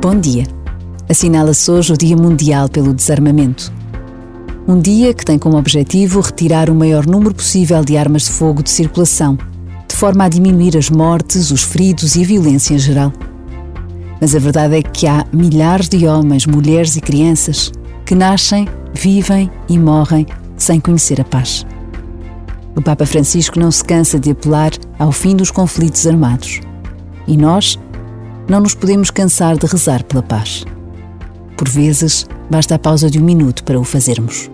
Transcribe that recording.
Bom dia. Assinala-se hoje o Dia Mundial pelo Desarmamento. Um dia que tem como objetivo retirar o maior número possível de armas de fogo de circulação, de forma a diminuir as mortes, os feridos e a violência em geral. Mas a verdade é que há milhares de homens, mulheres e crianças que nascem, vivem e morrem sem conhecer a paz. O Papa Francisco não se cansa de apelar ao fim dos conflitos armados. E nós não nos podemos cansar de rezar pela paz. Por vezes, basta a pausa de um minuto para o fazermos.